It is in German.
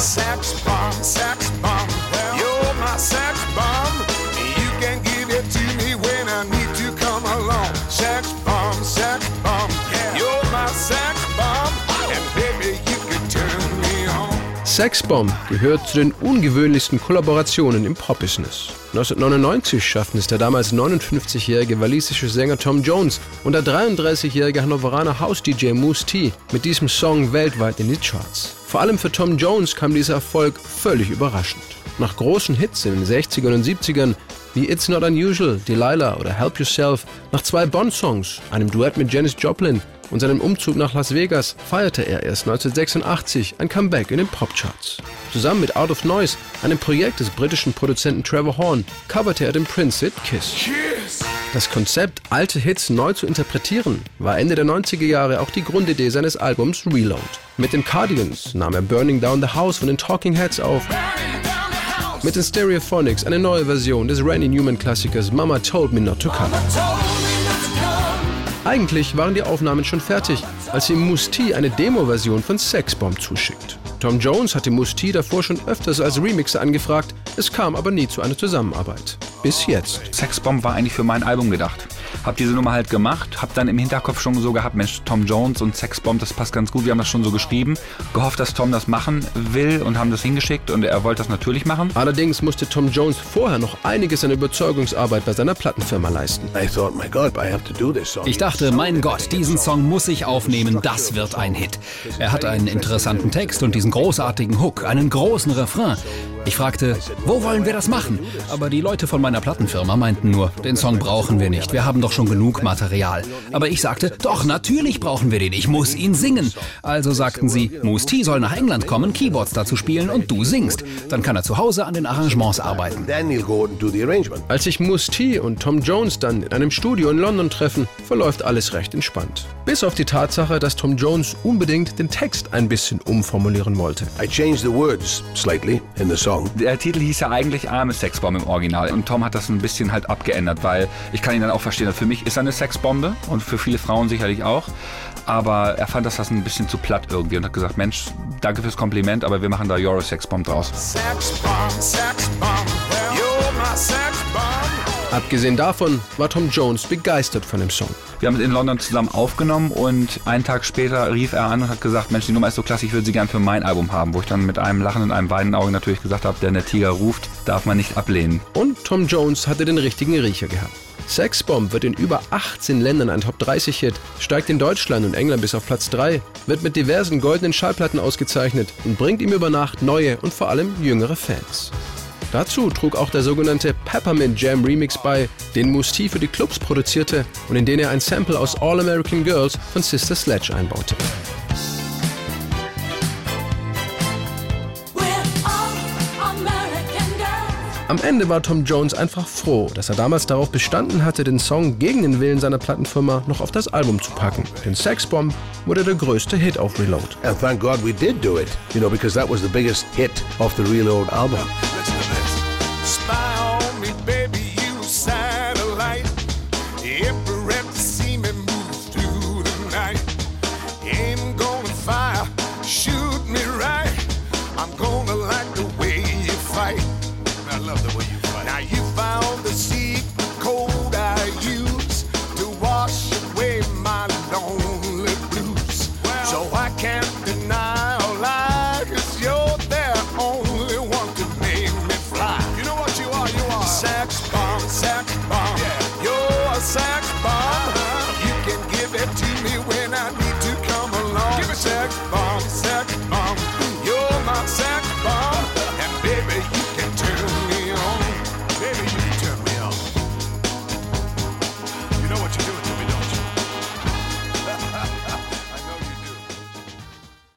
Sex bomb, sex bomb. You're my sex bomb. You can give it to me when I need to come along. Sex bomb, sex bomb. You're my sex bomb. And baby, you can turn me on. Sex Bomb gehört zu den ungewöhnlichsten Kollaborationen im Pop-Business. 1999 schafften es der damals 59-jährige walisische Sänger Tom Jones und der 33-jährige Hannoveraner House-DJ Moose T mit diesem Song weltweit in die Charts. Vor allem für Tom Jones kam dieser Erfolg völlig überraschend. Nach großen Hits in den 60ern und 70ern wie It's Not Unusual, Delilah oder Help Yourself, nach zwei Bond-Songs, einem Duett mit Janis Joplin und seinem Umzug nach Las Vegas feierte er erst 1986 ein Comeback in den Popcharts. Zusammen mit Out of Noise, einem Projekt des britischen Produzenten Trevor Horn, coverte er den Prince-Hit Kiss. Das Konzept, alte Hits neu zu interpretieren, war Ende der 90er Jahre auch die Grundidee seines Albums Reload. Mit den Cardigans nahm er Burning Down the House von den Talking Heads auf. Mit den Stereophonics eine neue Version des Randy Newman-Klassikers Mama Told Me Not to Come. Eigentlich waren die Aufnahmen schon fertig, als ihm Musti eine Demo-Version von Sexbomb zuschickt. Tom Jones hatte Musti davor schon öfters als Remixer angefragt, es kam aber nie zu einer Zusammenarbeit. Bis jetzt. Sexbomb war eigentlich für mein Album gedacht. Hab diese Nummer halt gemacht, hab dann im Hinterkopf schon so gehabt, Mensch, Tom Jones und Sexbomb, das passt ganz gut. Wir haben das schon so geschrieben, gehofft, dass Tom das machen will und haben das hingeschickt und er wollte das natürlich machen. Allerdings musste Tom Jones vorher noch einiges an Überzeugungsarbeit bei seiner Plattenfirma leisten. Ich dachte, mein Gott, diesen Song muss ich aufnehmen, das wird ein Hit. Er hat einen interessanten Text und diesen großartigen Hook, einen großen Refrain. Ich fragte, wo wollen wir das machen? Aber die Leute von meiner Plattenfirma meinten nur, den Song brauchen wir nicht, wir haben doch schon genug Material. Aber ich sagte, doch, natürlich brauchen wir den, ich muss ihn singen. Also sagten sie, Moose T soll nach England kommen, Keyboards dazu spielen und du singst. Dann kann er zu Hause an den Arrangements arbeiten. Then he'll go and do the arrangement. Als sich Moose T und Tom Jones dann in einem Studio in London treffen, verläuft alles recht entspannt. Bis auf die Tatsache, dass Tom Jones unbedingt den Text ein bisschen umformulieren wollte. I changed the words slightly in the song. Der Titel hieß ja eigentlich Arme Sexbomb im Original und Tom hat das ein bisschen halt abgeändert, weil ich kann ihn dann auch verstehen, für mich ist er eine Sexbombe und für viele Frauen sicherlich auch, aber er fand das, das ein bisschen zu platt irgendwie und hat gesagt, Mensch, danke fürs Kompliment, aber wir machen da Euro Sexbomb draus. Sex bomb, sex bomb. You're my sex. Abgesehen davon war Tom Jones begeistert von dem Song. Wir haben es in London zusammen aufgenommen und einen Tag später rief er an und hat gesagt, Mensch, die Nummer ist so klasse, ich würde sie gern für mein Album haben. Wo ich dann mit einem Lachen und einem weinenden Auge natürlich gesagt habe, denn der Tiger ruft, darf man nicht ablehnen. Und Tom Jones hatte den richtigen Riecher gehabt. Sexbomb wird in über 18 Ländern ein Top 30 Hit, steigt in Deutschland und England bis auf Platz 3, wird mit diversen goldenen Schallplatten ausgezeichnet und bringt ihm über Nacht neue und vor allem jüngere Fans. Dazu trug auch der sogenannte Peppermint Jam Remix bei, den Musti für die Clubs produzierte und in den er ein Sample aus All American Girls von Sister Sledge einbaute. Am Ende war Tom Jones einfach froh, dass er damals darauf bestanden hatte, den Song gegen den Willen seiner Plattenfirma noch auf das Album zu packen. Denn Sexbomb wurde der größte Hit auf Reload. And thank God we did do it, you know, because that was the biggest hit of the Reload album. spy. Sex